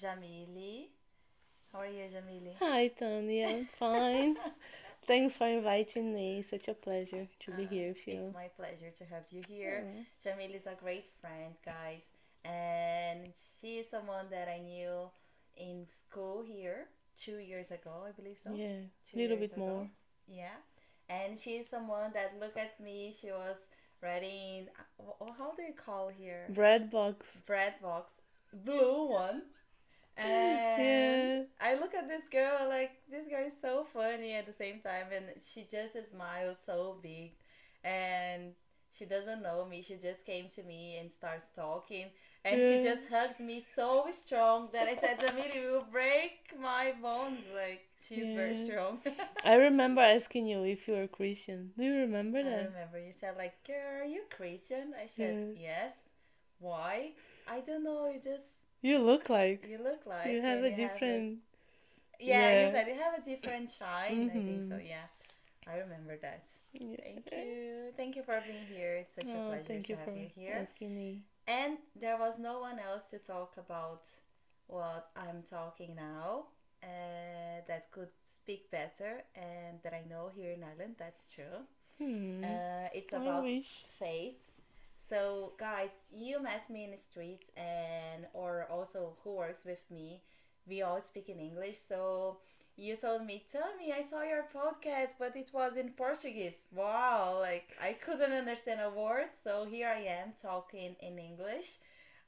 Jamile. How are you, Jamile? Hi, Tami. I'm fine. Thanks for inviting me. Such a pleasure to be Uh, here with you. it's my pleasure to have you here. Jamile is a great friend, guys, and she is someone that I knew in school here two years ago, I believe so. yeah, a little bit ago. more. Yeah, and she is someone that looked at me. She was writing. uh, How do you call here? Bread box. Bread box, blue one. And Yeah. I look at this girl like this girl is so funny at the same time, and she just smiles so big, and she doesn't know me. She just came to me and starts talking, and she just hugged me so strong that I said, "Jamile, you will break my bones." Like she's very strong. I remember asking you if you were Christian. Do you remember that? I remember you said like, "Girl, are you Christian?" I said, Yeah. "Yes." Why? I don't know. You just You look like you look like you have a you different. Yeah, you said you have a different shine. I think so. Mhm. Yeah, I remember that. Yeah. Thank you. Thank you for being here. It's such a Oh, pleasure thank to you have for you here. asking me. And there was no one else to talk about what I'm talking now uh, that could speak better and that I know here in Ireland. That's true. Hmm. Uh, it's about faith. So, guys, you met me in the streets, and or also who works with me, we all speak in English. So you told me, me, I saw your podcast, but it was in Portuguese. Wow, like I couldn't understand a word. So here I am talking in English.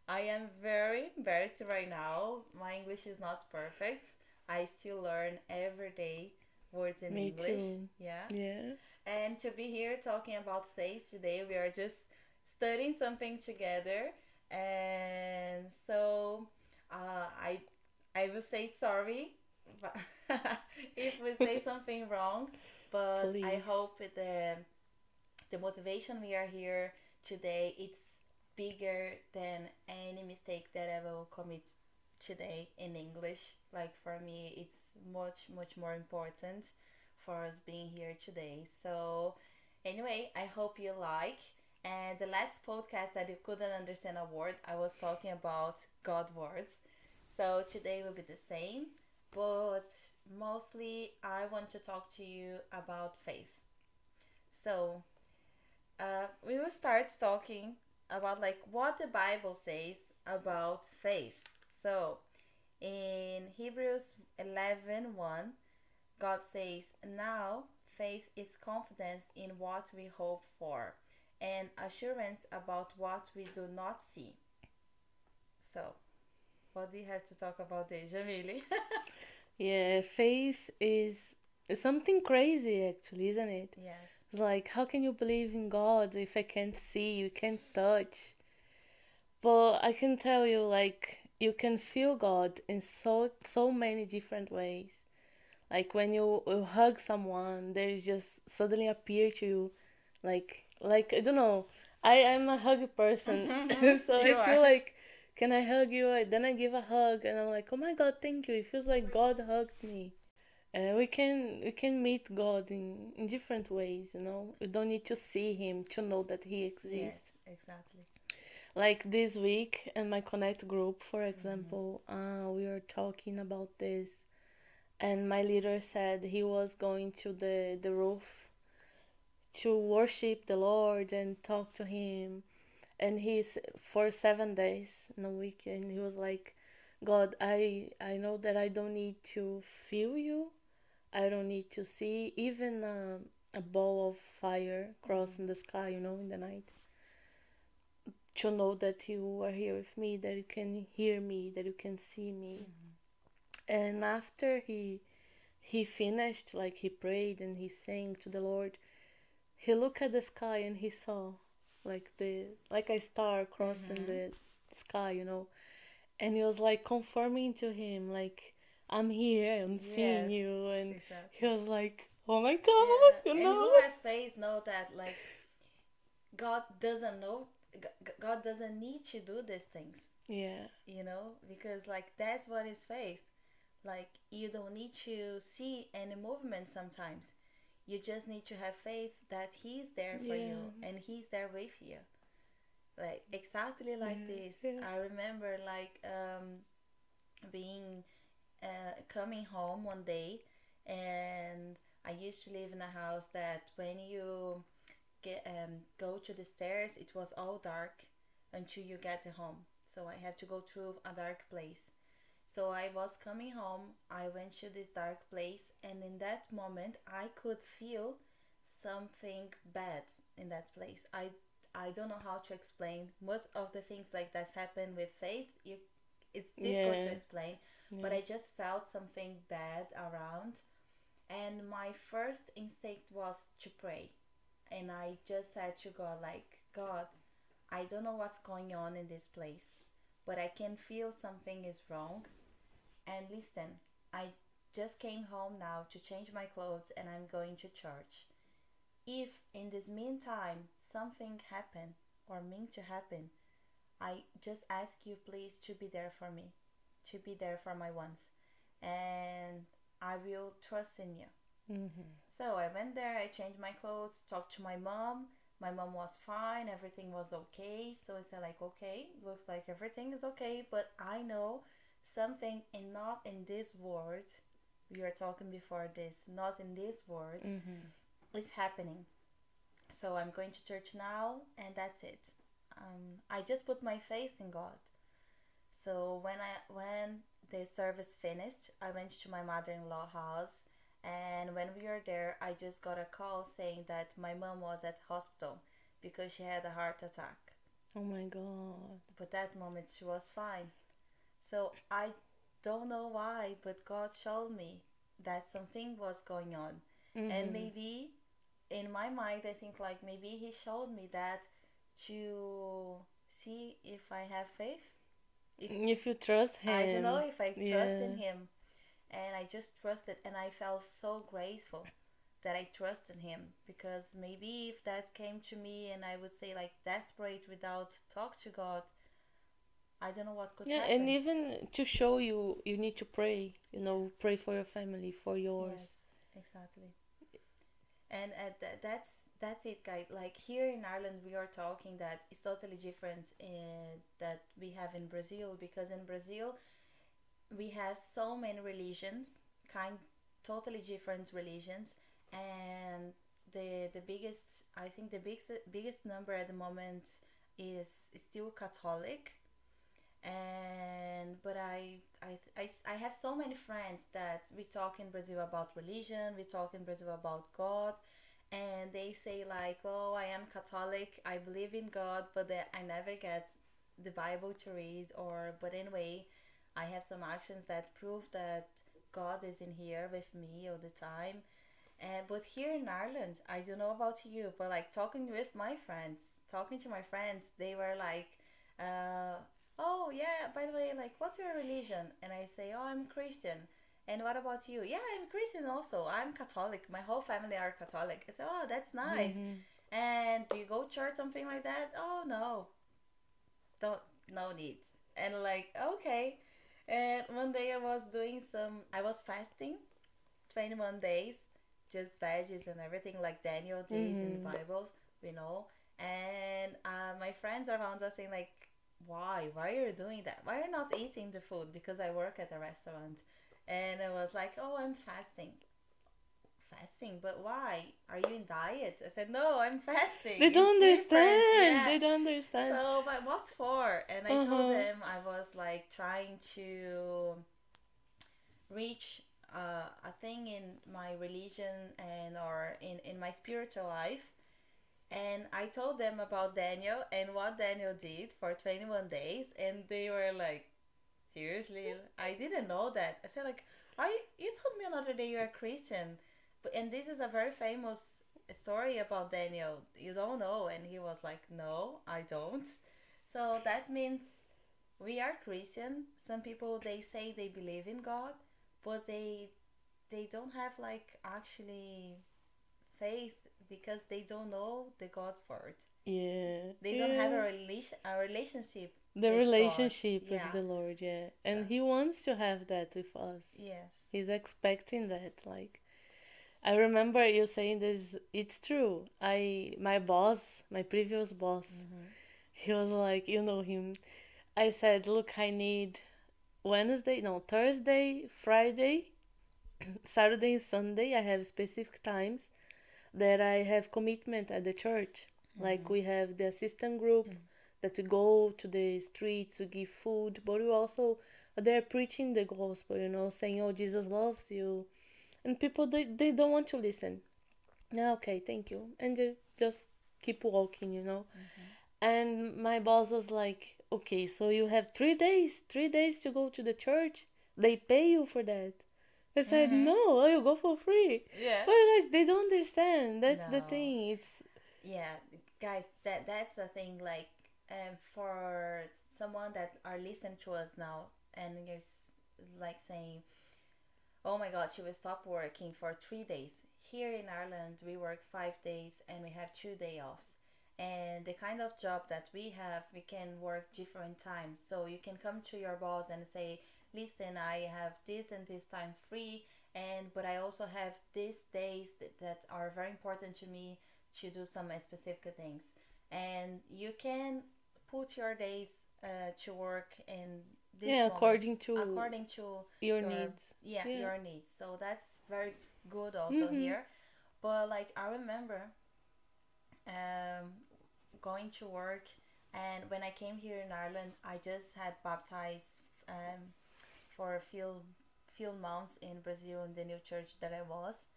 I am very embarrassed right now. My English is not perfect. I still learn every day words in Me English. too. Yeah. Yeah. And to be here talking about faith today, we are just studying something together. And so uh, I I will say sorry if we say something wrong, but I hope the the motivation we are here today it's bigger than any mistake that I will commit today in English. Like for me, it's much much more important for us being here today. So anyway, I hope you like. And the last podcast that you couldn't understand a word, I was talking about God words. So today will be the same, but mostly I want to talk to you about faith. So uh, we will start talking about like what the Bible says about faith. So in Hebrews 11 1, God says, Now faith is confidence in what we hope for and assurance about what we do not see. So, what do you have to talk about this, Jamile? Yeah. Faith is something crazy, actually, isn't it? yes. It's like, how can you believe in God if I can't see, you can't touch? But I can tell you, like, you can feel God in so so many different ways. Like when you, you hug someone, there is just suddenly appear to you, like like I don't know. I am a hug person, so You I feel like, can I hug you? I- Then I give a hug, and I'm like, oh my God, thank you. It feels like God hugged me. Uh, we can we can meet God in, in different ways, you know. We don't need to see him to know that he exists. Yes, exactly. Like this week in my Connect group, for example, uh, we were talking about this, and my leader said he was going to the, the roof to worship the Lord and talk to him. And he's for seven days in a week, and he was like, God, I I know that I don't need to feel you. I don't need to see even uh, a, a ball of fire crossing the sky, you know, in the night. To know that you are here with me, that you can hear me, that you can see me. Mm-hmm. And after he he finished, like he prayed and he sang to the Lord, he looked at the sky and he saw like the like a star crossing mm-hmm. the sky, you know. And he was like confirming to him, like, I'm here, I'm seeing you and Exactly. he was like, Oh my Yeah. god, you And know? who has faith know that like God doesn't know God doesn't need to do these things. Yeah. you know because like that's what is faith like you don't need to see any movement sometimes you just need to have faith that he's there for you and he's there with you. Like exactly like Yeah, this. yeah. i remember like um being uh, coming home one day and I used to live in a house that when you get um, go to the stairs it was all dark until you get home. So I had to go through a dark place so I was coming home I went to this dark place and in that moment I could feel something bad in that place. I I don't know how to explain. Most of the things like that happened with faith you it's difficult Yeah. to explain but I just felt something bad around. And my first instinct was to pray. And I just said to God like God I don't know what's going on in this place but I can feel something is wrong and listen I just came home now to change my clothes and I'm going to church if in this meantime something happened or meant to happen I just ask you please to be there for me to be there for my ones and I will trust in you Mm-hmm. so I went there, I changed my clothes, talked to my mom. My mom was fine, everything was okay. So I said like, okay, looks like everything is okay, but I know something and not in this world. We were talking before this, not in this world Mm-hmm. is happening. So I'm going to church now and that's it. Um, I just put my faith in God. So when I when the service finished, I went to my mother-in-law house and when we were there, I just got a call saying that my mom was at hospital because she had a heart attack. Oh my god. But that moment she was fine. So I don't know why, but God showed me that something was going on. And Mhm. maybe in my mind, I think like maybe He showed me that to see if I have faith. If If you trust him. I don't know if I trust in him. And I just trusted and I felt so grateful that I trusted him because maybe if that came to me and I would say like desperate without talk to God, I don't know what could Yeah, happen. and even to show you, you need to pray. You know, pray for your family, for yours. Yes, exactly. And uh, th- that's that's it, guys. Like here in Ireland, we are talking that it's totally different in, that we have in Brazil because in Brazil, we have so many religions, kind totally different religions, and the the biggest I think the biggest biggest number at the moment is, is still Catholic and but I, I I I have so many friends that we talk in Brazil about religion, we talk in Brazil about God, and they say like, "Oh, I am Catholic, I believe in God, but that I never get the Bible to read." Or but anyway, I have some actions that prove that God is in here with me all the time. And but here in Ireland, I don't know about you, but like talking with my friends, talking to my friends, they were like, uh, "Oh yeah, by the way, like what's your religion?" And I say, "Oh, I'm Christian." And what about you? Yeah, I'm Christian also. I'm Catholic. My whole family are Catholic. I say, "Oh, that's nice." Mhm. And do you go church something like that? Oh no. Don't no needs. And like, okay. And one day I was doing some I was fasting 21 days, just veggies and everything like Daniel did in the Mhm. Bible, you know. And uh, my friends around us saying like, why? Why are you doing that? Why are you not eating the food? Because I work at a restaurant. And I was like, oh, I'm fasting. Fasting, but why? Are you in diet? I said, no, I'm fasting. They don't It's understand. Yeah. They don't understand. So, but what for? And I Uh-huh. told them I was like trying to reach uh, a thing in my religion and or in, in my spiritual life. And I told them about Daniel and what Daniel did for 21 days. And they were like, seriously? I didn't know that. I said like, are you, you told me another day you're a Christian. But, and this is a very famous story about Daniel. You don't know. And he was like, no, I don't. So that means we are Christian. Some people they say they believe in God, but they they don't have like actually faith because they don't know the God's word. yeah. They don't have a yeah. relation a relationship. the with God. relationship Yeah. with the Lord, yeah. And So- he wants to have that with us. Yes. He's expecting that. Like I remember you saying this it's true. I my boss, my previous boss, Mm-hmm. he was like, you know him. I said, Look, I need Wednesday, no, Thursday, Friday, Saturday, and Sunday, I have specific times that I have commitment at the church. Mm-hmm. Like we have the assistant group mm-hmm. that we go to the streets, we give food, but we also they're preaching the gospel, you know, saying, "Oh, Jesus loves you," and people they, they don't want to listen. Yeah, okay, thank you, and just just keep walking, you know. Mm-hmm. And my boss was like, "Okay, so you have three days, three days to go to the church. They pay you for that." I said, Mhm. "No, will go for free." Yeah. But like they don't understand. That's the thing. It's yeah guys that that's the thing like um, for someone that are listening to us now and you're like saying oh my god she will stop working for three days here in ireland we work five days and we have two day offs and the kind of job that we have we can work different times so you can come to your boss and say listen i have this and this time free and but i also have these days that, that are very important to me to do some specific things and you can put your days uh, to work in Yeah, according to according to your your- needs. yeah, Yeah. your needs so that's very good also Mhm. here but like i remember um, going to work and when i came here in ireland i just had baptized um, for a few few months in brazil in the new church that i was.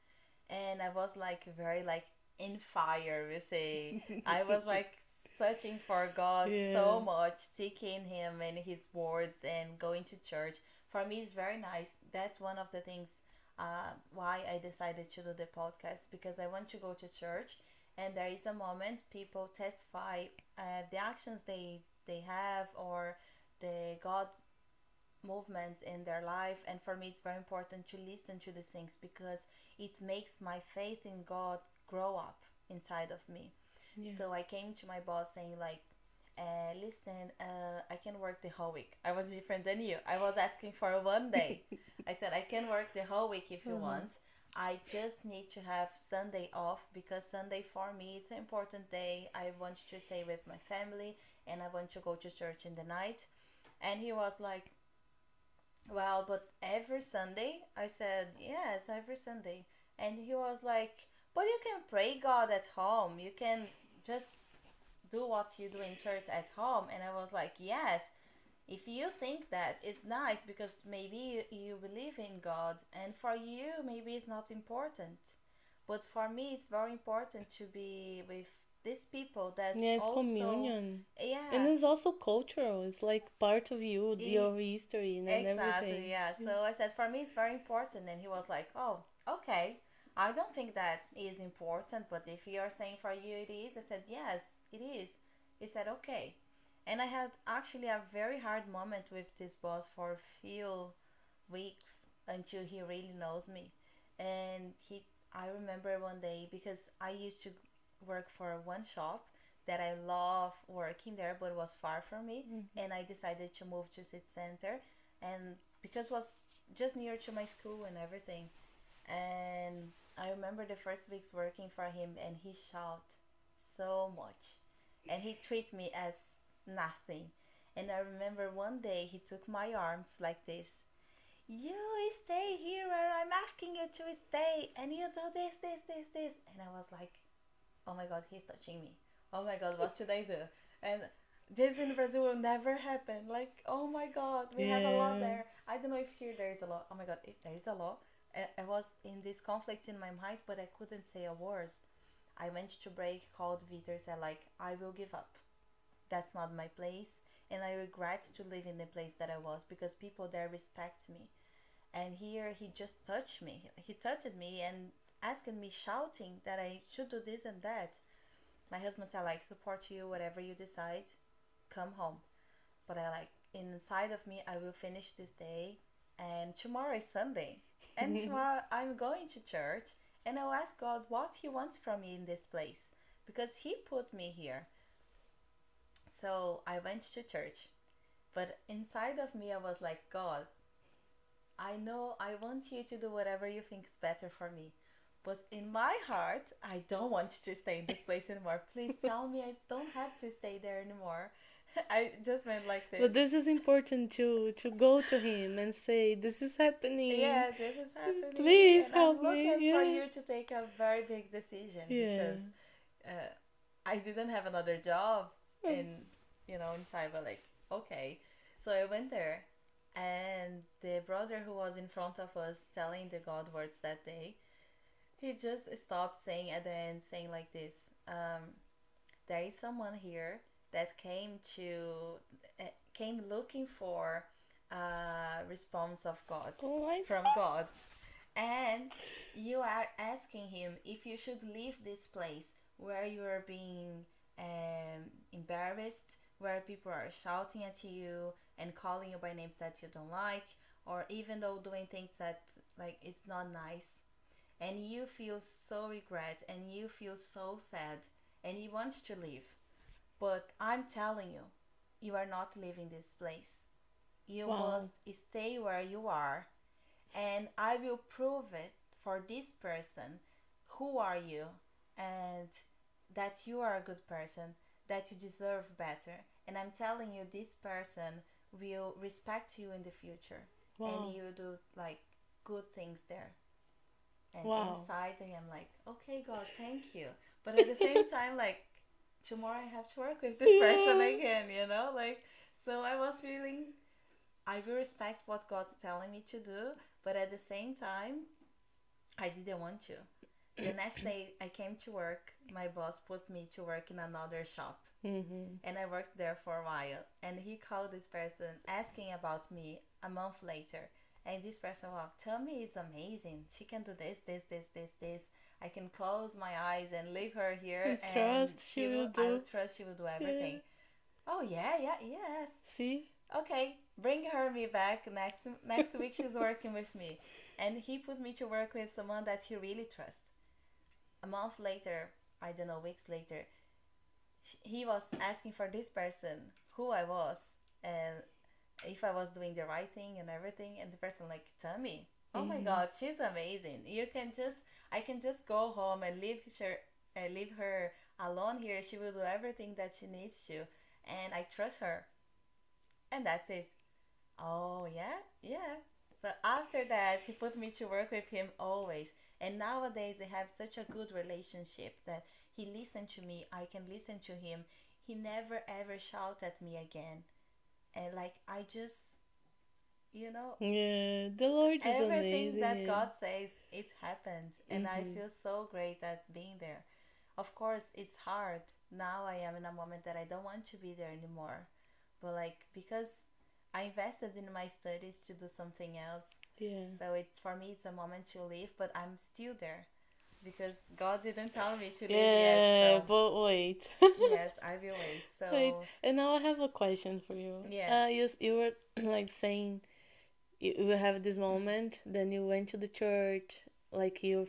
And i was like very like in fire we say i was like searching for god so much seeking him and his words and going to church. For me it's very nice. That's one of the things uh, why i decided to do the podcast because i want to go to church and there is a moment people testify uh, the actions they they have or the god movements in their life and for me it's very important to listen to these things because it makes my faith in god grow up inside of me Yeah. so I came to my boss saying like, uh, listen, uh, I can work the whole week. I was different than you. I was asking for one day. I said I can work the whole week if you Mhm. want. I just need to have Sunday off because Sunday for me it's an important day. I want to stay with my family and I want to go to church in the night. And he was like, well, but every Sunday? I said, yes, every Sunday. And he was like, but you can pray God at home. You can just do what you do in church at home. And I was like, yes, if you think that, it's nice because maybe you, you believe in God. And for you, maybe it's not important. But for me, it's very important to be with these people that Yeah, it's also, communion. Yeah. And it's also cultural. It's like part of you, E- your history and exactly everything. yeah mm. so i said for me it's very important and he was like oh okay i don't think that is important but if you're saying for you it is i said yes it is he said okay and i had actually a very hard moment with this boss for a few weeks until he really knows me and he i remember one day because i used to work for one shop that i love working there but it was far from me mm-hmm. and I decided to move to city center and because it was just near to my school and everything and I remember the first weeks working for him and he shout so much and he treat me as nothing and I remember one day he took my arms like this you stay here where I'm asking you to stay and you do this this this this and I was like oh my god he's touching me oh my god what should I do and this in Brazil will never happen. Like, oh my god, we have a law there. I don't know if here there is a law. Oh my god, if there is a law, I, I was in this conflict in my mind, but I couldn't say a word. I went to break, called Vitor, said like, I will give up. That's not my place, and I regret to live in the place that I was because people there respect me. And here he just touched me. He touched me and asking me, shouting that I should do this and that. My husband said like, support you, whatever you decide come home. But I like inside of me I will finish this day and tomorrow is Sunday. And tomorrow I'm going to church and I'll ask God what he wants from me in this place because he put me here. So I went to church. But inside of me I was like, God, I know I want you to do whatever you think is better for me. But in my heart, I don't want to stay in this place anymore. Please tell me I don't have to stay there anymore. I just meant like this. But this is important to to go to him and say, "This is happening." yeah, this is happening. Please and help I'm looking me, for yeah. you to take a very big decision Yeah. because uh, I didn't have another job Mm. in you know in cyber. Like okay, so I went there, and the brother who was in front of us telling the God words that day, he just stopped saying at the end, saying like this. Um, there is someone here that came to uh, came looking for a response of God Oh from God and you are asking him if you should leave this place where you are being um, embarrassed where people are shouting at you and calling you by names that you don't like or even though doing things that like it's not nice and you feel so regret and you feel so sad and you want to leave. But i'm telling you you are not leaving this place. You Wow. must stay where you are and i will prove it for this person. Who are you? And that you are a good person that you deserve better. And i'm telling you this person will respect you in the future. Wow. and you do like good things there and Wow. inside i am like okay god thank you but at the same time like tomorrow i have to work with this person again you know like so i was feeling i will respect what god's telling me to do but at the same time i didn't want to the next day i came to work my boss put me to work in another shop Mm-hmm. and I worked there for a while. And he called this person asking about me a month later. And this person, wow, tell me it's amazing. She can do this, this, this, this, this. I can close my eyes and leave her here, And and trust she will do. I will trust she will do everything. Oh yeah, yeah, yes. See? Okay, bring her me back next next week. She's working with me, and he put me to work with someone that he really trusts. A month later, I don't know, weeks later, he was asking for this person who I was and if I was doing the right thing and everything. And the person like, tell me, oh my Mhm. God, she's amazing. You can just, I can just go home and leave her, uh, leave her alone here. She will do everything that she needs to, and I trust her. And that's it. Oh yeah, yeah. So after that, he put me to work with him always. And nowadays, they have such a good relationship that he listened to me. I can listen to him. He never ever shout at me again. And like I just, you know, Yeah, the Lord is everything amazing. that. God says, it happened. And I Mhm. feel so great at being there. Of course, it's hard. Now I am in a moment that I don't want to be there anymore. But like, because I invested in my studies to do something else. Yeah. So it for me, it's a moment to leave, but I'm still there. Because God didn't tell me to leave Yeah, yet. So but wait. yes, I will wait. So Wait, and now I have a question for you. Yeah. Uh, you you were like saying you, you have this moment, then you went to the church, like you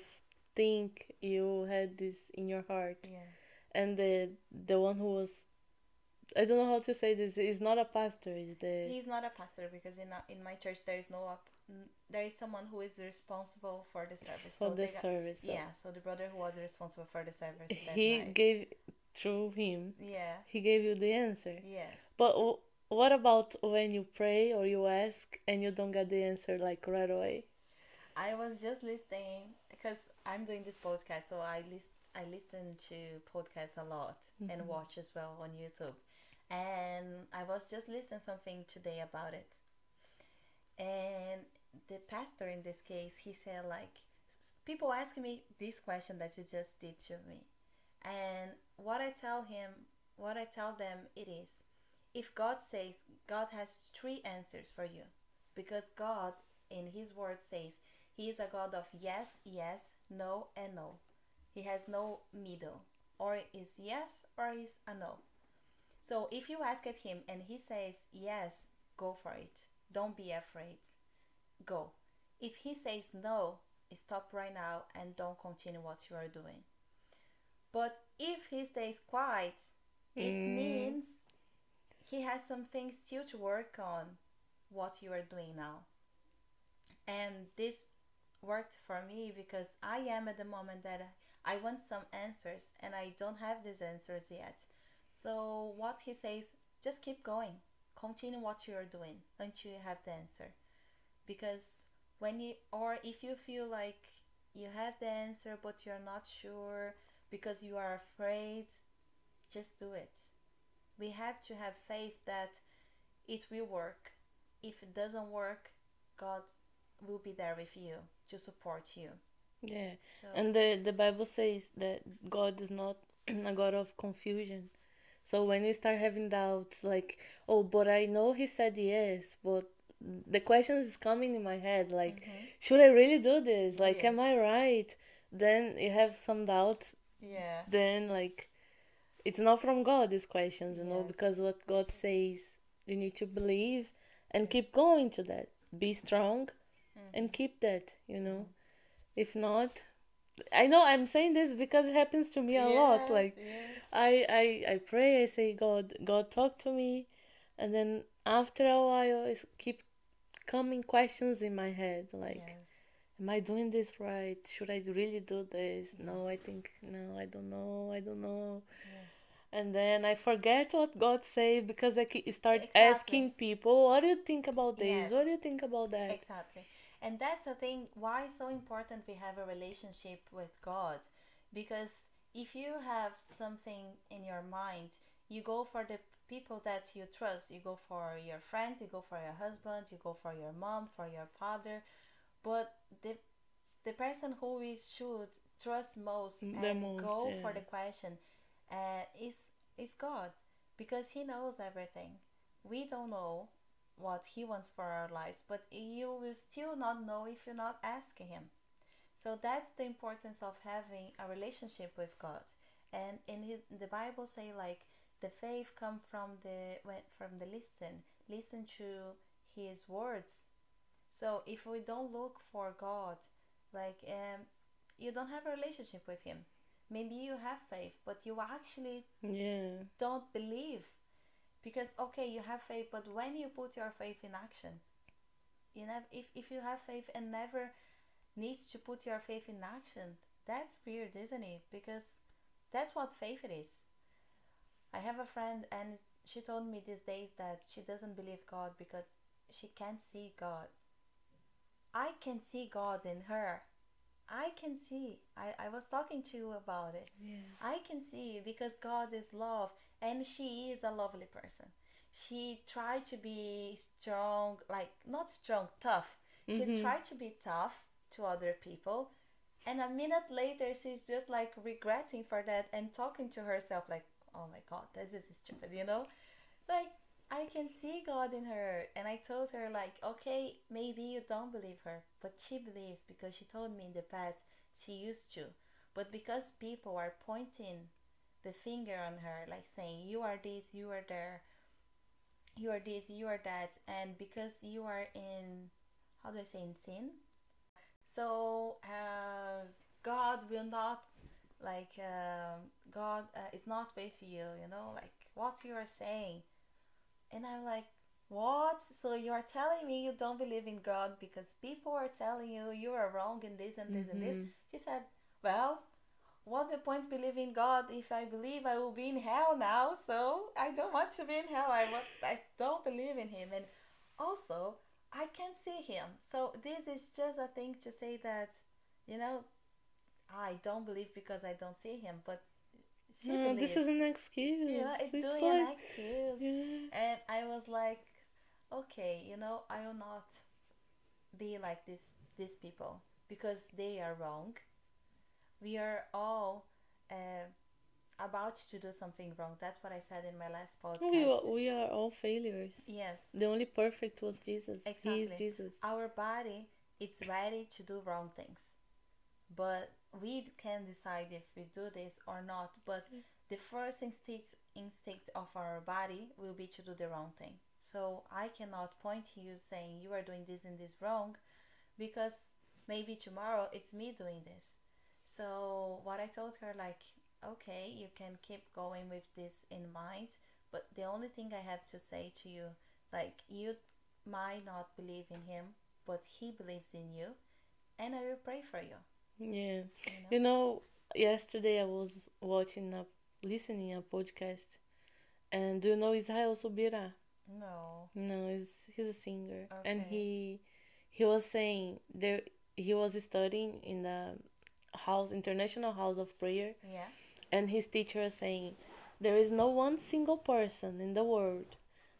think you had this in your heart, yeah. and the the one who was, I don't know how to say this, is not a pastor, is the He's not a pastor because in a, in my church there is no there is someone who is responsible for the service. for so the got- service. so Yeah, so the brother who was responsible for the service that he night. gave through him, yeah. he gave you the answer. Yes. But w- what about when you pray or you ask and you don't get the answer like right away? I was just listening because I'm doing this podcast, so I list I listen to podcasts a lot and Mhm. watch as well on YouTube. And I was just listening something today about it. And the pastor in this case, he said like people ask me this question that you just did to me. And what I tell him, what I tell them it is if God says God has three answers for you because God in his word says he is a God of yes, yes, no, and no. He has no middle. Or is yes or is a no. So if you ask at him and he says yes, go for it. Don't be afraid. Go. If he says no, stop right now and don't continue what you are doing. But if he stays quiet, it Mm. means he has something still to work on what you are doing now. And this worked for me because I am at the moment that I want some answers and I don't have these answers yet. So what he says just keep going. Continue what you are doing until you have the answer. Because when you, or if you feel like you have the answer but you're not sure because you are afraid, just do it. We have to have faith that it will work. If it doesn't work, God will be there with you to support you. Yeah. So And the, the Bible says that God is not a God of confusion. So when you start having doubts, like, oh, but I know he said yes, but the question is coming in my head, like, Mhm. should I really do this? Like, am I right? Then you have some doubts. yeah, Then, like, it's not from God, these questions, you know, because what God says, you need to believe and keep going to that. Be strong and keep that, you know. If not, I know I'm saying this because it happens to me a lot. Like, yes. I, I I pray, I say, God, God, talk to me, and then after a while, it's keep coming questions in my head, like, yes. am I doing this right? Should I really do this? No, I think no, I don't know, I don't know. Yeah. And then I forget what God said because I start Exactly. asking people, what do you think about this? What do you think about that? Exactly. And that's the thing why it's so important we have a relationship with God. Because if you have something in your mind, you go for the people that you trust. You go for your friends, you go for your husband, you go for your mom, for your father. But the the person who we should trust most The and most, go for the question uh, is is God because He knows everything. We don't know what He wants for our lives, but you will still not know if you're not asking Him. So that's the importance of having a relationship with God. And in the Bible say like the faith come from the when- from the listen, listen to His words. So if we don't look for God, like um, you don't have a relationship with Him. Maybe you have faith, but you actually Yeah. don't believe because okay you have faith but when you put your faith in action you know if, if you have faith and never needs to put your faith in action that's weird isn't it? Because that's what faith it is. I have a friend and she told me these days that she doesn't believe god because she can't see god. I can see god in her. I can see. I, I was talking to you about it. Yeah. I can see because God is love and she is a lovely person. She tried to be strong, like not strong, tough. She Mhm. tried to be tough to other people. And a minute later, she's just like regretting for that and talking to herself, like, oh my God, this is stupid, you know? Like, I can see God in her. And I told her, like, okay, maybe you don't believe her, but she believes because she told me in the past she used to. But because people are pointing the finger on her, like saying, you are this, you are there, you are this, you are that, and because you are in, how do I say, in sin? So, uh, God will not, like, um, God uh, is not with you, you know, like what you are saying. And I'm like, what? So you are telling me you don't believe in God because people are telling you you are wrong in this and this and this? Mhm. She said, well, what's the point believing God if I believe I will be in hell now? So I don't want to be in hell. I want, I don't believe in Him, and also I can't see Him. So this is just a thing to say that, you know, I don't believe because I don't see Him, but she No, believes. this is an excuse. yeah, it's It's doing an excuse. Yeah. And I was like, okay, you know, I will not be like this these people because they are wrong. We are all uh, about to do something wrong. That's what I said in my last podcast. We, are- we are all failures. yes, The only perfect was Jesus. He is Exactly. Jesus. our body it's ready to do wrong things, but we can decide if we do this or not. But the first instinct instinct of our body will be to do the wrong thing. So I cannot point to you saying you are doing this and this wrong, because maybe tomorrow it's me doing this. So what I told her like, okay, you can keep going with this in mind, but the only thing I have to say to you, like you might not believe in him, but he believes in you, and I will pray for you. Yeah. You know? You know, yesterday I was watching a listening a podcast And do you know Israel Subira? No. No, he's he's a singer, and he he was saying there he was studying in the house international house of prayer, Yeah. and his teacher saying there is no one single person in the world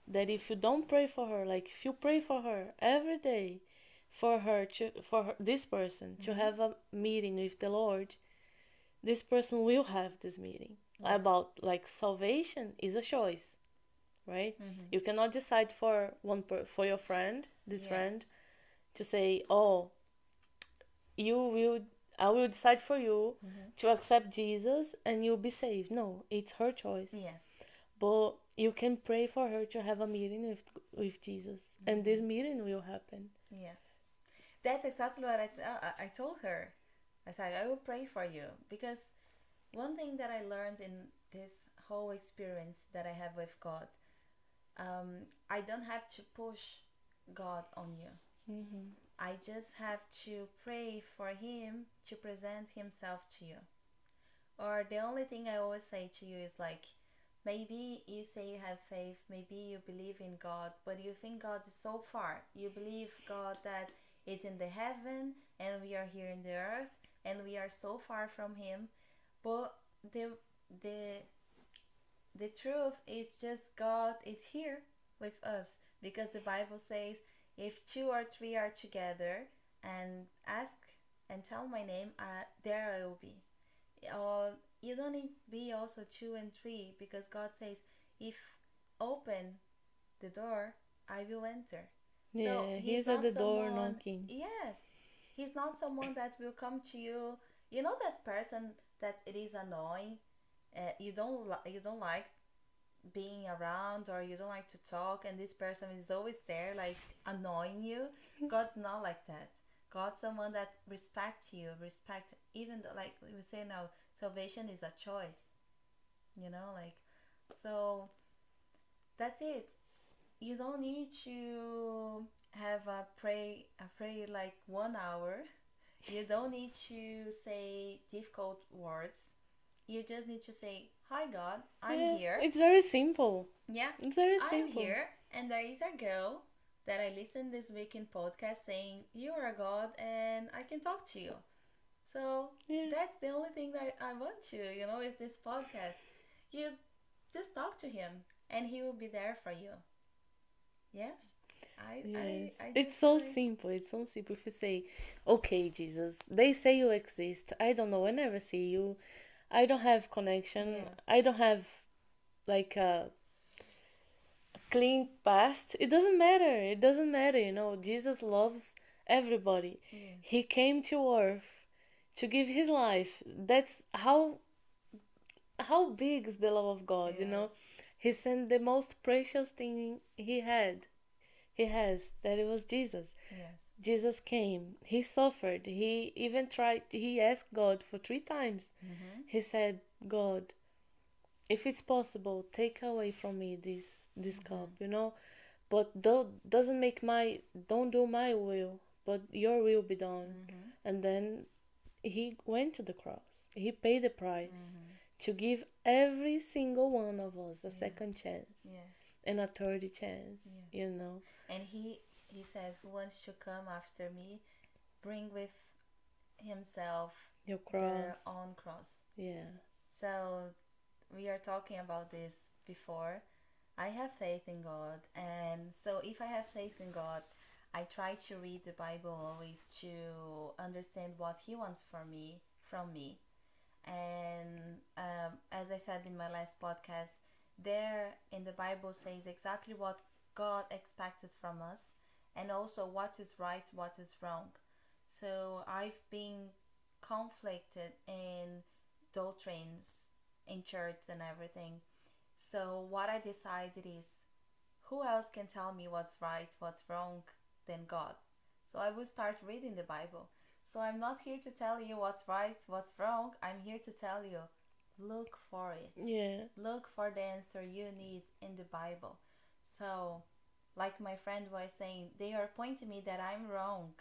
that if you don't pray for her, like if you pray for her every day, for her to for her, this person to Mhm. have a meeting with the Lord, this person will have this meeting Yeah. about like salvation is a choice, right? Mm-hmm. You cannot decide for one per, for your friend, this Yeah. friend, to say, "Oh, you will I will decide for you Mm-hmm. to accept Jesus and you'll be saved." No, it's her choice. Yes. But you can pray for her to have a meeting with with Jesus, and this meeting will happen. Yeah. That's exactly what I, t- uh, I I told her. I said, I will pray for you. Because one thing that I learned in this whole experience that I have with God, um, I don't have to push God on you. Mm-hmm. I just have to pray for Him to present Himself to you. Or the only thing I always say to you is like, maybe you say you have faith, maybe you believe in God, but you think God is so far. You believe God that is in the heaven and we are here in the earth and we are so far from Him. But the the the truth is just God is here with us because the Bible says if two or three are together and ask and tell my name, uh, there I will be. Or you don't need be also two and three because God says if open the door, I will enter. Yeah, he's he's at not the door knocking. Yes, he's not someone that will come to you. You know that person that it is annoying. Uh, you don't li- you don't like being around or you don't like to talk, and this person is always there, like annoying you. Mm-hmm. God's not like that. God's someone that respects you, respect even though, like we say now, salvation is a choice. You know, like so. That's it you don't need to have a pray a prayer like one hour you don't need to say difficult words you just need to say hi god i'm Yeah, here It's very simple. yeah It's very simple. i'm here and there is a girl that i listened this week in podcast saying you are a god and i can talk to you so Yeah. that's the only thing that i want to you know with this podcast you just talk to him and he will be there for you yes i Yes. I, I it's so really- simple. It's so simple. If you say, okay, Jesus, they say you exist. I don't know. I never see you. I don't have connection. Yes. I don't have like a clean past. It doesn't matter. It doesn't matter. You know, Jesus loves everybody. Yes. He came to earth to give his life. That's how how big is the love of God, you know? He sent the most precious thing he had. He has that it was Jesus. yes Jesus came. He suffered. He even tried he asked God for 3 times. mm-hmm. He said, "God, if it's possible, take away from me this this cup, you know? But don't doesn't make my don't do my will, but your will be done." Mm-hmm. And then he went to the cross. He paid the price Mm-hmm. to give every single one of us a second chance yeah and a third chance, Yes. you know. and he he says who wants to come after me bring with himself Your their own cross Yeah. So we are talking about this before. I have faith in God, and so if I have faith in God, I try to read the Bible always to understand what He wants for me from me. And um, as I said in my last podcast, there in the Bible says exactly what God expects from us, and also what is right, what is wrong. So I've been conflicted in doctrines in church and everything. So what I decided is who else can tell me what's right, what's wrong than God? So I will start reading the Bible. So I'm not here to tell you what's right, what's wrong. I'm here to tell you look for it. Yeah. Look for the answer you need in the Bible. So, like my friend was saying, they are pointing me that I'm wrong.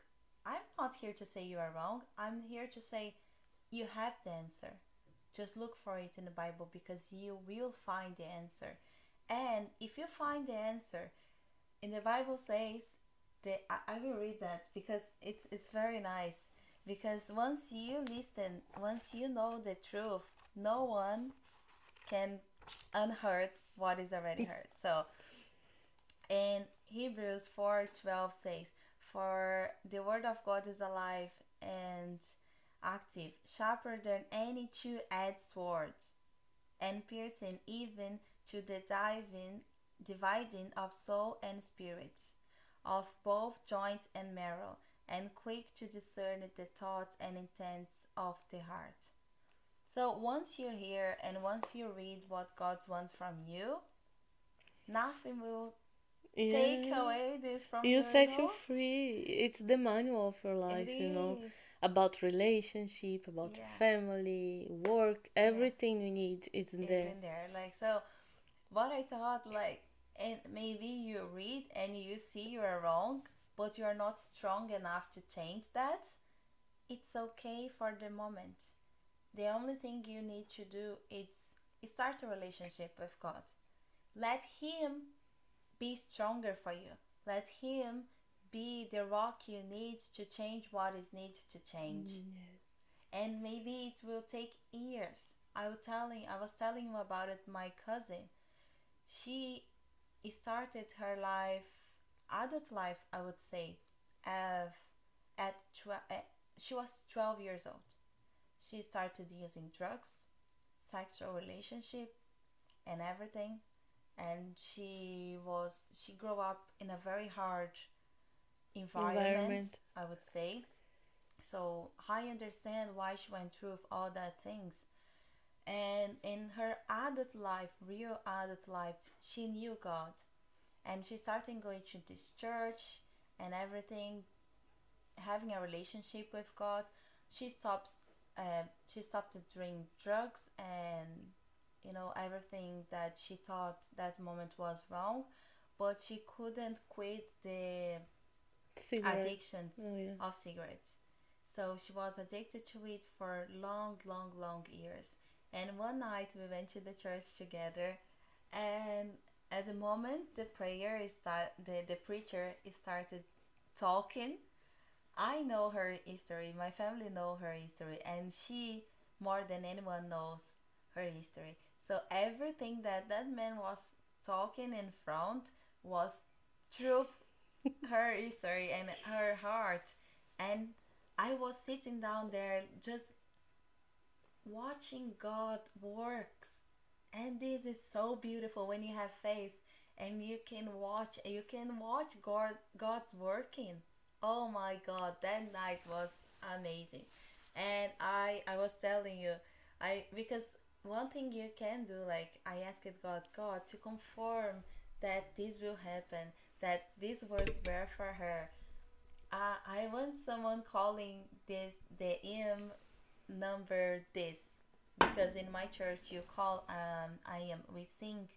I'm not here to say you are wrong. I'm here to say you have the answer. Just look for it in the Bible because you will find the answer. And if you find the answer, in the Bible says that I, I will read that because it's it's very nice. Because once you listen, once you know the truth, no one can unhurt what is already heard. So in Hebrews 4:12 says, "For the word of God is alive and active, sharper than any two-edged sword, and piercing even to the diving, dividing of soul and spirit, of both joints and marrow, and quick to discern the thoughts and intents of the heart." So once you hear and once you read what God wants from you, nothing will take away this from You you, set you free. It's the manual of your It life, you know, is. about relationship, about Yeah. family, work, Yeah. everything you need, it's It's there. in there. Like so what I thought like and maybe you read and you see you are wrong, but you are not strong enough to change that. It's okay for the moment. The only thing you need to do is start a relationship with God. Let him be stronger for you. Let him be the rock you need to change what is needed to change. Yes. And maybe it will take years. I was telling I was telling you about it my cousin. She started her life adult life I would say of at tw- uh, she was 12 years old. She started using drugs, sexual relationship and everything and she was she grew up in a very hard environment, Environment. I would say. So I understand why she went through all that things. And in her adult life, real adult life, she knew God. And she started going to this church and everything, having a relationship with God. She stopped uh, she stopped doing drugs and you know everything that she thought that moment was wrong but she couldn't quit the Cigarette. addiction Oh yeah. of cigarettes. So she was addicted to it for long, long, long years. And one night we went to the church together, and at the moment the prayer is that the the preacher started talking. I know her history. My family know her history, and she more than anyone knows her history. So everything that that man was talking in front was through her history and her heart. And i was sitting down there just watching god works. And this is so beautiful when you have faith and you can watch you can watch god god's working. Oh my god that night was amazing. And i i was telling you i because one thing you can do like i asked god god to confirm that this will happen that these words were for her. Uh, i want someone calling this the m number this because in my church you call um i am we sing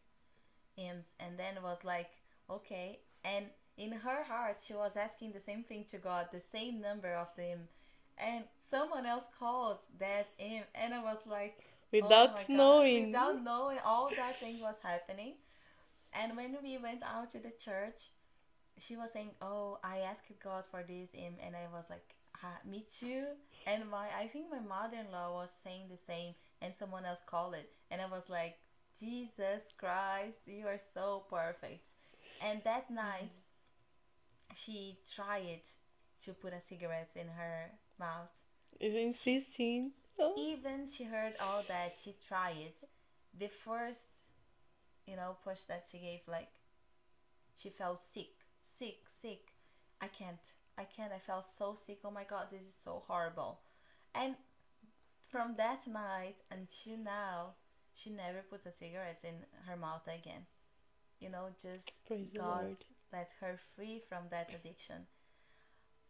hymns and then it was like okay and in her heart she was asking the same thing to god the same number of them and someone else called that hymn and i was like oh Without God, knowing. without knowing all that thing was happening. And when we went out to the church she was saying oh i asked god for this hymn and i was like ah, me too. And my i think my mother-in-law was saying the same and someone else called it. And i was like jesus christ you are so perfect. And that night she tried to put a cigarette in her mouth Even 16. Oh. even she heard all that she tried. The first you know push that she gave like she felt sick sick sick. I can't i can't i felt so sick. Oh my god this is so horrible. And from that night until now she never put a cigarette in her mouth again. You know just Praise god let her free from that addiction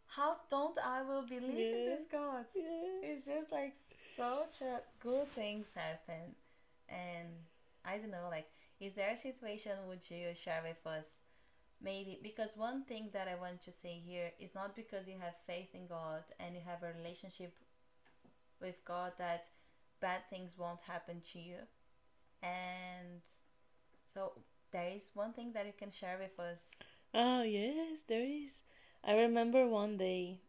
how don't i will believe in this god Yeah. it's just like such a good things happen and i don't know like is there a situation would you share with us maybe because one thing that i want to say here is not because you have faith in god and you have a relationship with god that bad things won't happen to you and so there is one thing that you can share with us. Oh yes, there is. I remember one day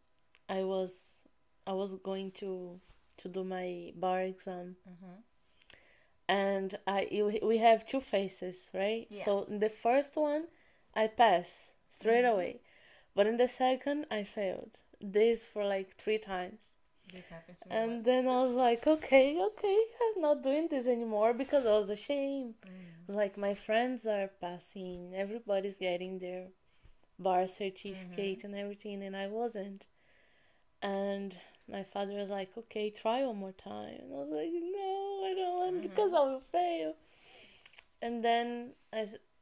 I was I was going to to do my bar exam Mm-hmm. and I you- we have two phases, right? Yeah. So in the first one I pass straight Mhm. away. But in the second I failed. This for like three times. This happened to me. And then I was like, okay, okay, I'm not doing this anymore because I was ashamed. Mm. It's like my friends are passing, everybody's getting their bar certificate and everything, and I wasn't. And my father was like, okay, try one more time. And I was like, no, I don't want because I will fail. And then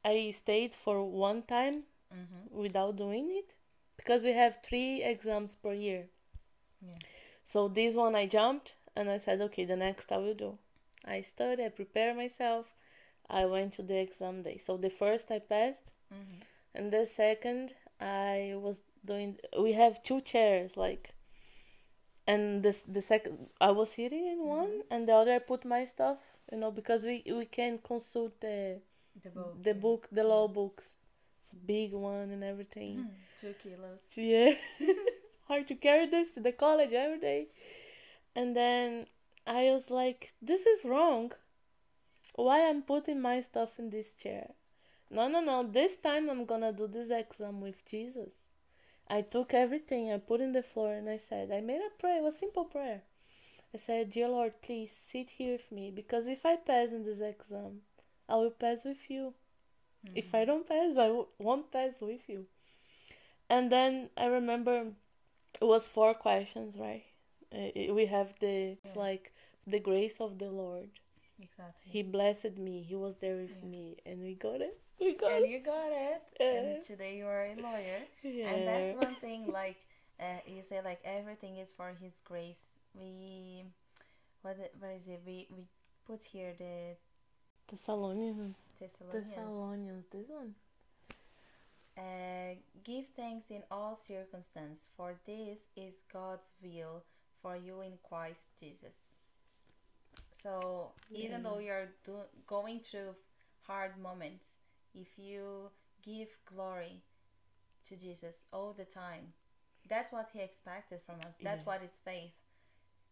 i stayed for one time Mm-hmm. without doing it because we have three exams per year. Yeah. So this one I jumped and I said, okay, the next I will do. I studied, I prepared myself. I went to the exam day. So the first I passed, Mm-hmm. And the second I was doing. We have two chairs, like, and this the second I was sitting in one, and the other I put my stuff. You know, because we we can consult the The book. the book, the law books. It's a big one and everything. Mm, Two kilos. Yeah. it's hard to carry this to the college every day. And then I was like, this is wrong. Why I'm putting my stuff in this chair? No, no, no. This time I'm gonna do this exam with Jesus. I took everything, I put in the floor, and I said, I made a prayer, a simple prayer. I said, Dear Lord, please sit here with me because if I pass in this exam, I will pass with you. If I don't pass, I w- won't pass with you. And then I remember it was four questions, right? Uh, we have the Yeah. like the grace of the Lord. Exactly. He blessed me. He was there with Yeah. me, and we got it. We got and it. you got it. Yeah. And today you are a lawyer. Yeah. And that's one thing, like uh, you say, like everything is for His grace. We, what, what is it? We we put here the Thessalonians. Thessalonians. Thessalonians. This one. Uh, give thanks in all circumstances, for this is God's will for you in Christ Jesus. So even though you're do- going through hard moments, if you give glory to Jesus all the time, that's what He expected from us. That's Yeah. what is faith.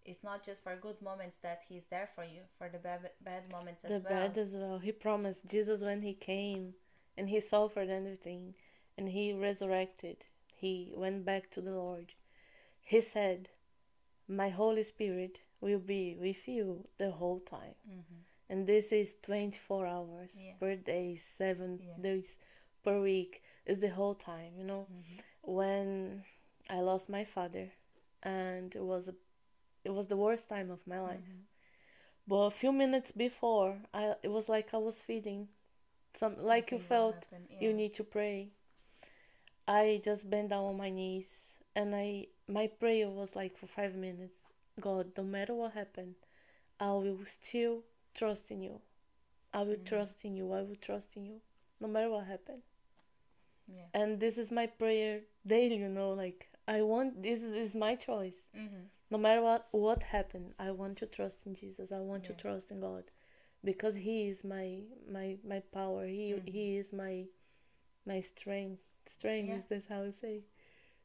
It's not just for good moments that He's there for you, for the bad, bad moments as the well. bad as well. He promised Jesus when he came and he suffered everything and he resurrected. He went back to the Lord. He said, My Holy Spirit will be with you the whole time. Mhm. And this is 24 hours Yeah. per day, seven Yeah. days per week. Is the whole time, you know? Mhm. When I lost my father and it was a, it was the worst time of my life. Mhm. But a few minutes before, I it was like I was feeding, some like you felt happen, you need to pray. I just bent down on my knees and I my prayer was like for five minutes. God, no matter what happened, I will still trust in you. I will Mhm. trust in you. I will trust in you, no matter what happened. Yeah. And this is my prayer daily. You know, like I want this is my choice Mm-hmm. no matter what what happened i want to trust in jesus i want to trust in god because he is my my my power he Mhm. he is my my strength strength Yeah. is this how i say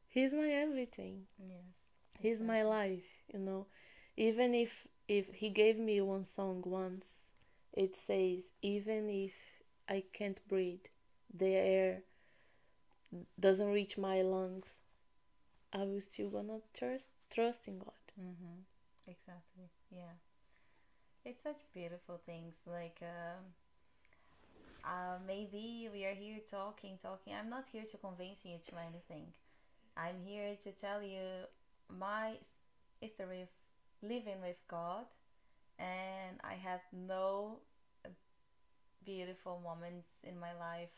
he's my everything Yes. He's my life you know even if if he gave me one song once it says even if i can't breathe the air doesn't reach my lungs i will still gonna trust trust in god Mm-hmm. Exactly. Yeah. It's such beautiful things. Like, um, uh, maybe we are here talking, talking. I'm not here to convince you to anything. I'm here to tell you my history of living with God, and I had no uh, beautiful moments in my life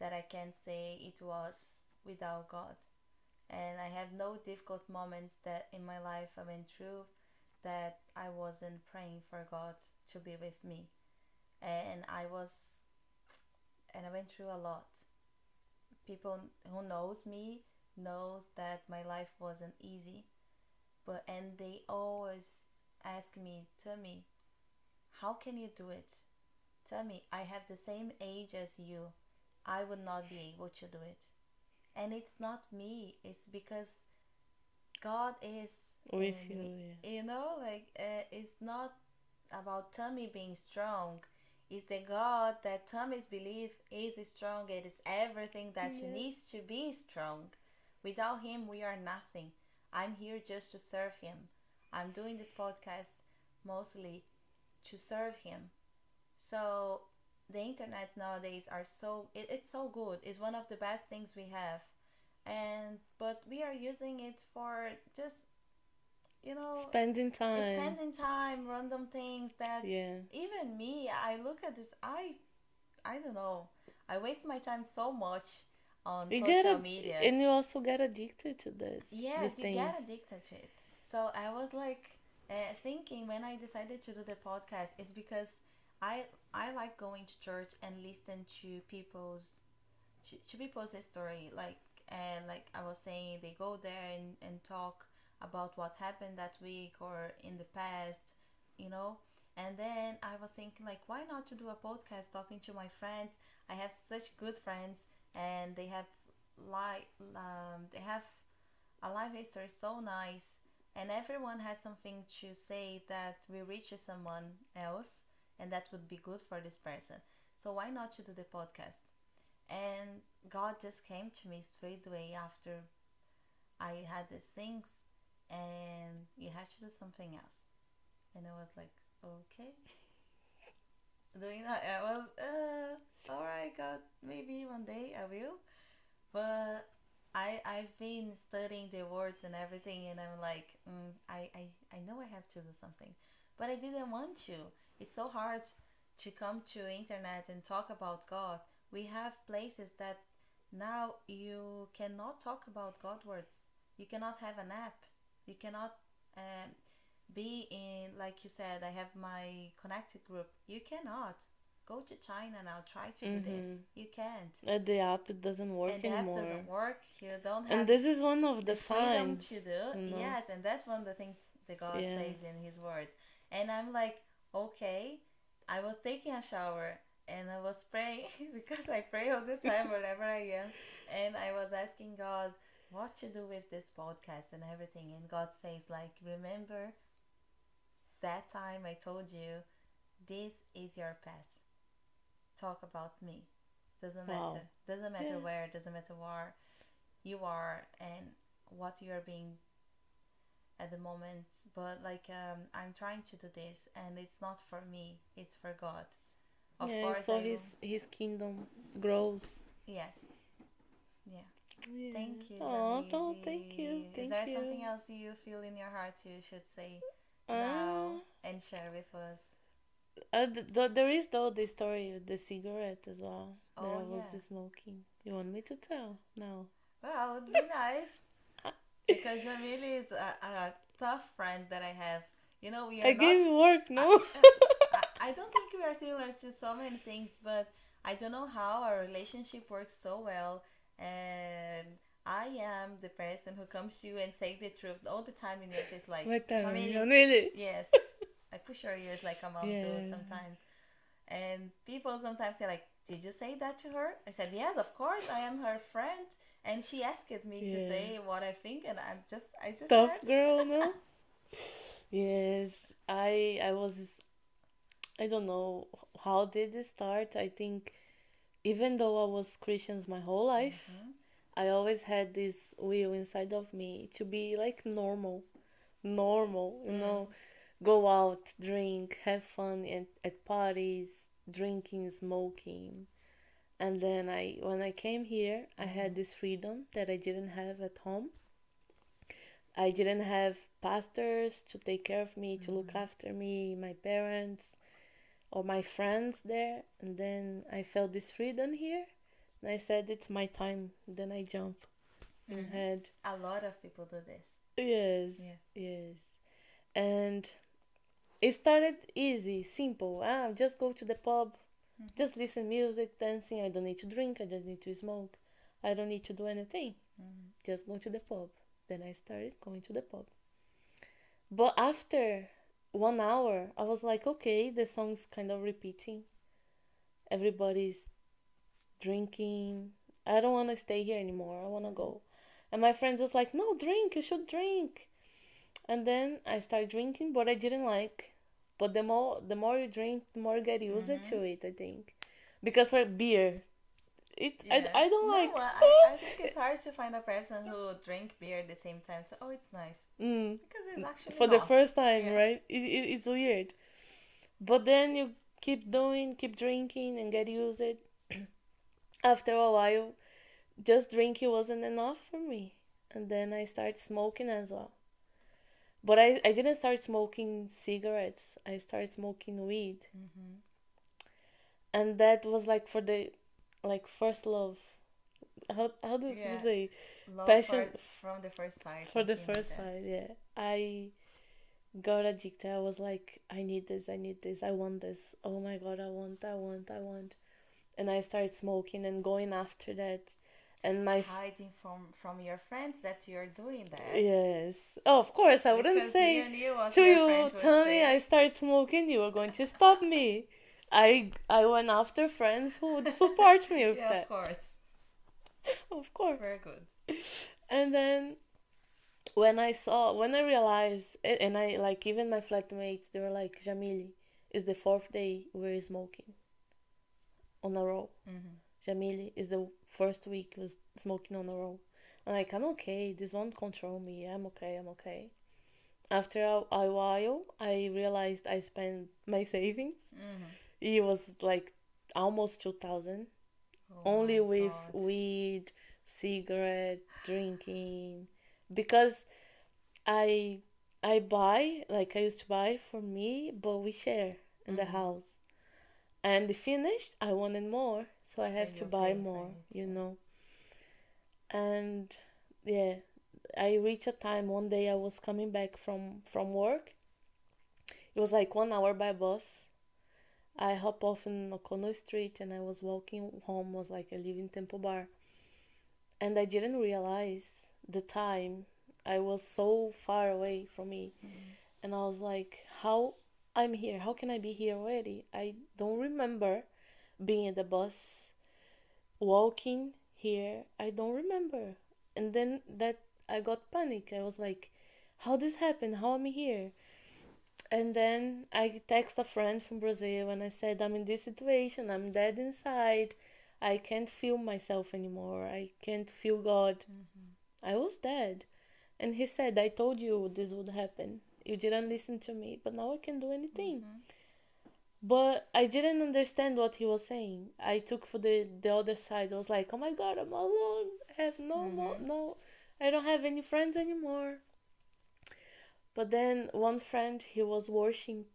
that I can say it was without God and I have no difficult moments that in my life I went through that I wasn't praying for God to be with me. And I was and I went through a lot. People who knows me knows that my life wasn't easy. But and they always ask me, tell me, how can you do it? Tami, I have the same age as you. I would not be able to do it. And it's not me, it's because God is With you, yeah. You know, like uh, it's not about Tami being strong. It's the God that Tami's belief is strong and is everything that she needs to be strong. Without him, we are nothing. I'm here just to serve him. I'm doing this podcast mostly to serve him. So the internet nowadays are so it, it's so good. It's one of the best things we have. And but we are using it for just you know Spending time. spending time, random things that Yeah. even me, I look at this I I don't know. I waste my time so much on You social get a, media. and you also get addicted to this. Yes, you get addicted to it. So I was like uh, thinking when I decided to do the podcast is because I I like going to church and listen to people's to, to people's story like and like I was saying they go there and, and talk about what happened that week or in the past you know and then I was thinking like why not to do a podcast talking to my friends I have such good friends and they have like um, they have a live history so nice and everyone has something to say that will reach someone else and that would be good for this person. So why not to do the podcast? And god just came to me straight away after i had these things and you have to do something else. And i was like okay. Doing that i was uh all right god maybe one day i will but I I've been studying the words and everything, and I'm like, mm, I, I I know I have to do something, but I didn't want to. It's so hard to come to internet and talk about God. We have places that now you cannot talk about God words. You cannot have an app. You cannot um, be in like you said. I have my connected group. You cannot go to China now. Try to do this. You can't Uh, the app it doesn't work and the app doesn't work. You don't have And this is one of the the signs. to do. know? Yes, and that's one of the things that God Yeah. says in His words. And I'm like, okay. I was taking a shower and I was praying because I pray all the time wherever I am, and I was asking God what to do with this podcast and everything. And God says, like, remember that time I told you, this is your path. Talk about me. Doesn't Wow. matter. Doesn't matter Yeah. where. Doesn't matter where you are and what you are being at the moment. But like, um, I'm trying to do this, and it's not for me. It's for God. Of yeah, course, so I will- his his kingdom grows. yes. Yeah. Yeah. Thank you. Oh, thank you. Is Thank there you. something else you feel in your heart you should say now Uh, and share with us? Uh, th- th- there is though the story of the cigarette as well that Oh, I was yeah. smoking. You want me to tell? No. Well, it would be nice because Jamile is a, a tough friend that I have. You know, we are I not. gave you work, no? I, I don't think we are similar to so many things, but I don't know how our relationship works so well. And I am the person who comes to you and say the truth all the time in your face, like, that, "Jamile, you need it. Yes. I push your ears like a mom Yeah. do sometimes. And people sometimes say like, Did you say that to her? I said, Yes, of course. I am her friend. And she asked me to say what I think and I'm just I just Tough said girl, no? yes, I I was I don't know how did it start. I think even though I was Christians my whole life, Mhm. I always had this will inside of me to be like normal, normal, you Mm. know, go out, drink, have fun at, at parties, drinking, smoking. And then I when I came here, I had mm-hmm. this freedom that I didn't have at home. I didn't have pastors to take care of me, to look mm-hmm. after me, my parents or my friends there. And then I felt this freedom here. And I said, it's my time. Then I jump mm-hmm. ahead. a lot of people do this. Yes. Yeah. Yes. And it started easy, simple. Ah, just go to the pub, just listen music, dancing. I don't need to drink. I don't need to smoke. I don't need to do anything. Mhm. Just go to the pub. Then I started going to the pub. But after one hour, I was like, okay, the song's kind of repeating. everybody's drinking. I don't want to stay here anymore. I want to go. And my friends was like, "No, drink. You should drink." And then I started drinking, but I didn't like. But the more the more you drink, the more you get used Mhm. to it. I think, because for beer, it Yeah. I, I don't No, like. I, I think it's hard to find a person who drink beer at the same time. So, oh, it's nice Mm. because it's actually for the first time, Yeah. right? It, it, it's weird. But then you keep doing, keep drinking, and get used it. After a while, just drinking wasn't enough for me, and then I started smoking as well. But I, I didn't start smoking cigarettes. I started smoking weed, Mhm. and that was like for the, like first love. How how do Yeah. you say? Love Passion- for, from the first sight. for the like first side yeah i got addicted i was like i need this i need this i want this oh my god i want i want i want and i started smoking and going after that and my f- Hiding from from your friends that you're doing that. yes oh of course i wouldn't say you to you would tony i started smoking you were going to stop me i i went after friends who would support me with yeah, that of course. of course Very good. and then when I saw when I realized and I like even my flatmates they were like Jamile is the fourth day we're smoking on a row hmm Jamile is the first week was smoking on a row I'm like I'm okay. This won't control me. I'm okay. I'm okay. After a, a while I realized I spent my savings. Hmm it was like almost 2000 Oh only with God. weed, cigarette, drinking, because I I buy like I used to buy for me, but we share in the Mhm. house, and finished. I wanted more, so I have to buy more, you know. And yeah, I reached a time one day I was coming back from from work. It was like one hour by bus. I hop off in O'Connell Street and I was walking home. Was like I live in Temple Bar, and I didn't realize the time. I was so far away from me, Mhm. and I was like, "How I'm here? How can I be here already? I don't remember being at the bus, walking here. I don't remember." And then that I got panic. I was like, "How this happened? How am I here?" And then I text a friend from Brazil and I said, I'm in this situation. I'm dead inside. I can't feel myself anymore. I can't feel God. Mhm. I was dead. And he said, I told you this would happen. You didn't listen to me, but now I can do anything. Mhm. But I didn't understand what he was saying. I took for the, the other side. I was like, oh my God, I'm alone. I have no, more, Mhm. no, I don't have any friends anymore. But then one friend, he was worshiping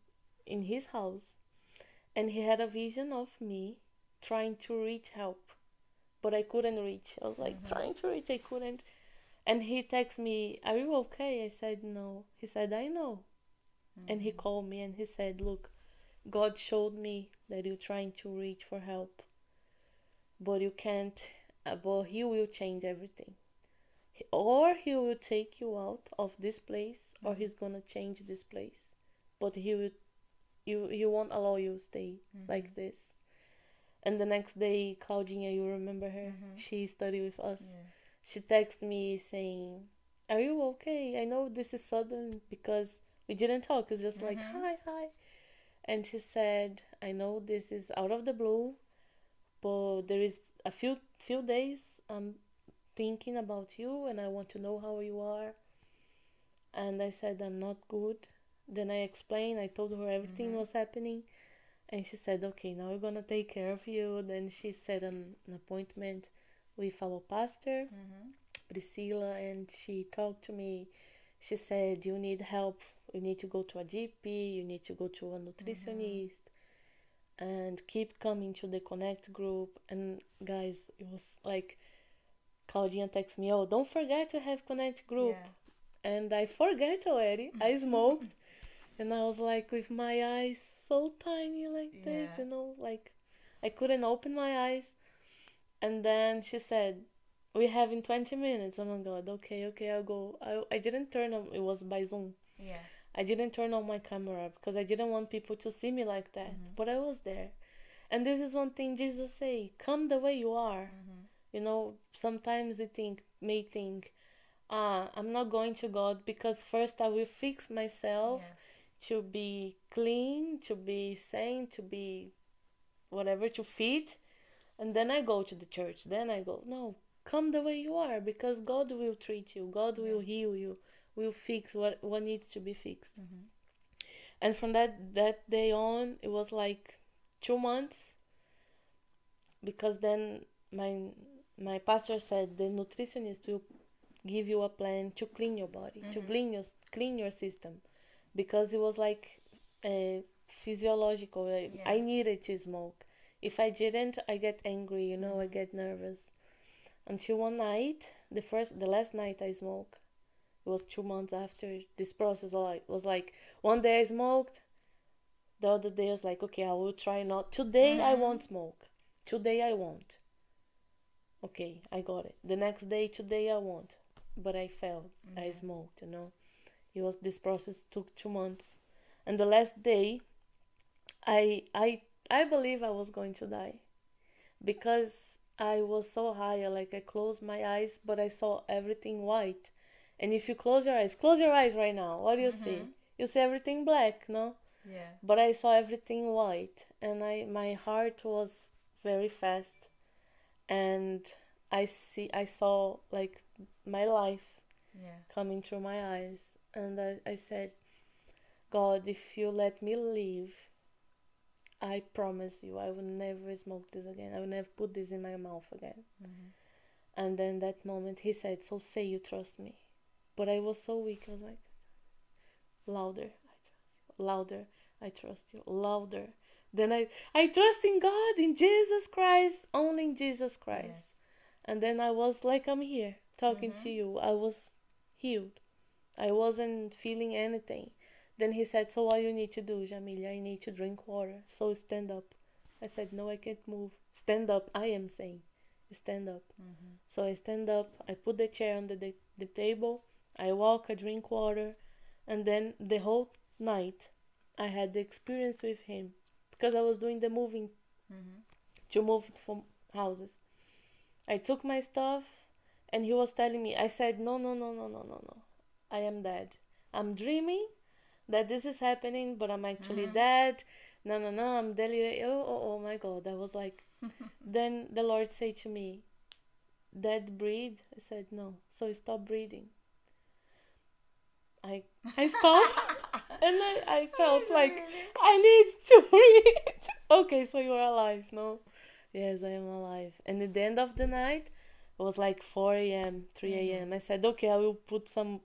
in his house and he had a vision of me trying to reach help. But I couldn't reach. I was like Mhm. trying to reach, I couldn't. And he texts me, Are you okay? I said, No. He said, I know. And he Mhm. called me and he said, Look, God showed me that you're trying to reach for help, but you can't, uh, but He will change everything. Or He will take you out of this place, or Mhm. He's gonna change this place. But He will, you, He won't allow you to stay like Mhm. this. And the next day, Claudinha, you remember her? Mhm. She studied with us Yeah. She texted me saying, Are you okay? I know this is sudden because we didn't talk. It's just like, Mhm. Hi, hi. And she said, I know this is out of the blue, but there is a few few days I'm thinking about you and I want to know how you are. And I said, I'm not good. Then I explained, I told her everything Mhm. was happening. And she said, Okay, now we're gonna take care of you. Then she set an, an appointment with our pastor. Mhm. Priscilla and she talked to me. She said, You need help. You need to go to a GP, you need to go to a nutritionist, and keep coming to the Connect group. And guys, it was like Claudinha texted me, Oh, don't forget to have Connect group. Yeah. And I forget already. I smoked. and I was like, with my eyes so tiny like this, you know, like I couldn't open my eyes. And then she said, we have in 20 minutes. Oh my god, okay, okay, I'll go. I, I didn't turn on, it was by Zoom. Yeah. I didn't turn on my camera because I didn't want people to see me like that. Mhm. But I was there. And this is one thing Jesus say, come the way you are. Mm-hmm. You know, sometimes you think may think, ah, I'm not going to God because first I will fix myself Yes. to be clean, to be sane, to be whatever, to fit, and then I go to the church. Then I go, no, come the way you are because God will treat you, God will heal you, will fix what, what needs to be fixed. Mm-hmm. And from that, that day on, it was like two months because then my my pastor said the nutritionist will give you a plan to clean your body to Mhm. clean your clean your system because it was like uh, physiological I, I needed to smoke if i didn't i get angry you know i get nervous. Until one night the first the last night i smoked. It was two months after. This process was like, was like one day i smoked the other day i was like okay i will try not. Today i Mhm. won't smoke. Today i won't. Okay i got it. The next day today i won't. But i failed i smoked you know. It was this process took two months. And the last day i i i believe i was going to die because i was so high like i closed my eyes but i saw everything white and if you close your eyes close your eyes right now what do you see Mhm. you see everything black no Yeah. but I saw everything white and I my heart was very fast and I see I saw like my life Yeah. coming through my eyes and I, I said God if you let me live I promise you I will never smoke this again. I will never put this in my mouth again. Mm-hmm. and then that moment he said so say you trust me. But I was so weak I was like louder I trust you. Louder I trust you. Louder. Then I I trust in God in Jesus Christ only in Jesus Christ. Yes. and then I was like I'm here talking to Mhm. you. I was healed. I wasn't feeling anything then he said so what you need to do Jamilia I need to drink water. So stand up. I said no I can't move. Stand up. I am saying stand up. Mm-hmm. so I stand up, I put the chair on the, the, the table, I walk, I drink water, and then the whole night I had the experience with him because I was doing the moving Mm-hmm. to move from houses. I took my stuff and he was telling me, I said, No, no, no, no, no, no, no. I am dead. I'm dreaming that this is happening, but I'm actually Mhm. dead. No, no, no, I'm delirious. Oh, oh, oh my God. I was like, then the Lord said to me, Dead breathe? I said, No. So stop breathing. I I stopped and I, I felt like I need to breathe. okay, so you're alive, no? Yes, I am alive. And at the end of the night, it was like 4 a.m., 3 a.m. I said, okay, I will put some,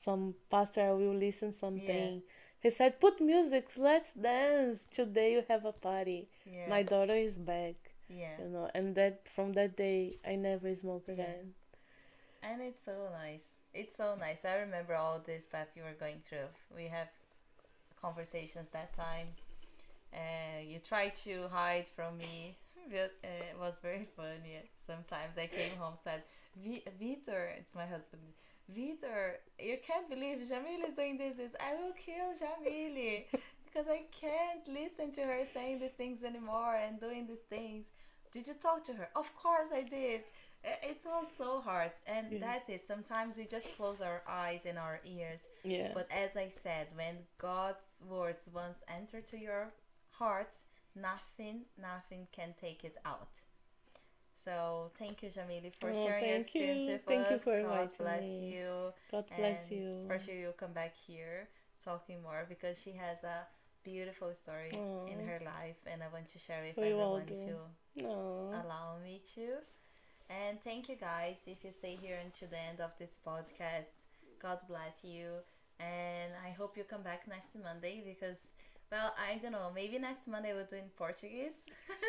some pastor, I will listen something. He said, put music, let's dance. Today you have a party. Yeah. My daughter is back, yeah. you know. And that from that day, I never smoke Yeah. again. And it's so nice. It's so nice. I remember all this path you were going through. We have conversations that time. Uh, you tried to hide from me, but uh, it was very funny. Sometimes I came home said, "Vi- "Vitor, it's my husband. Vitor, you can't believe Jamil is doing this. this. I will kill Jamile because I can't listen to her saying these things anymore and doing these things. Did you talk to her? Of course I did. It was so hard, and Yeah. that's it. Sometimes we just close our eyes and our ears. Yeah. But as I said, when God's words once enter to your heart, nothing, nothing can take it out. So thank you, Jamile, for Oh, sharing your thank you. experience with Thank you us. for God inviting bless me. you. God bless and you. For sure, you'll come back here talking more because she has a beautiful story in her life, and I want to share with We everyone if you No. allow me to. And thank you guys if you stay here until the end of this podcast. God bless you. And I hope you come back next Monday because, well, I don't know, maybe next Monday we'll do in Portuguese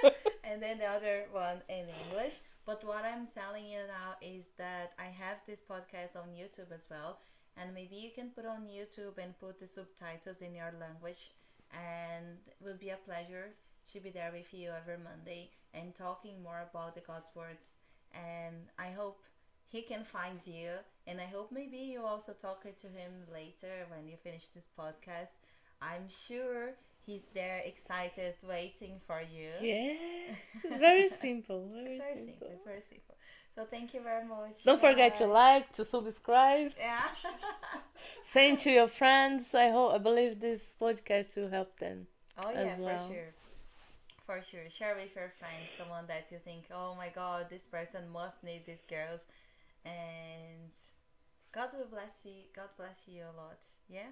and then the other one in English. But what I'm telling you now is that I have this podcast on YouTube as well. And maybe you can put on YouTube and put the subtitles in your language. And it will be a pleasure to be there with you every Monday and talking more about the God's words. And I hope he can find you. And I hope maybe you also talk to him later when you finish this podcast. I'm sure he's there excited waiting for you. Yes, very simple. Very, it's very simple. simple it's very simple. So thank you very much Don't forget to uh, like, to subscribe, yeah. Send to your friends. I hope, I believe this podcast will help them. oh yeah as for sure. For sure. Share with your friends someone that you think oh my god this person must need these girls. And god will bless you god bless you a lot. Yeah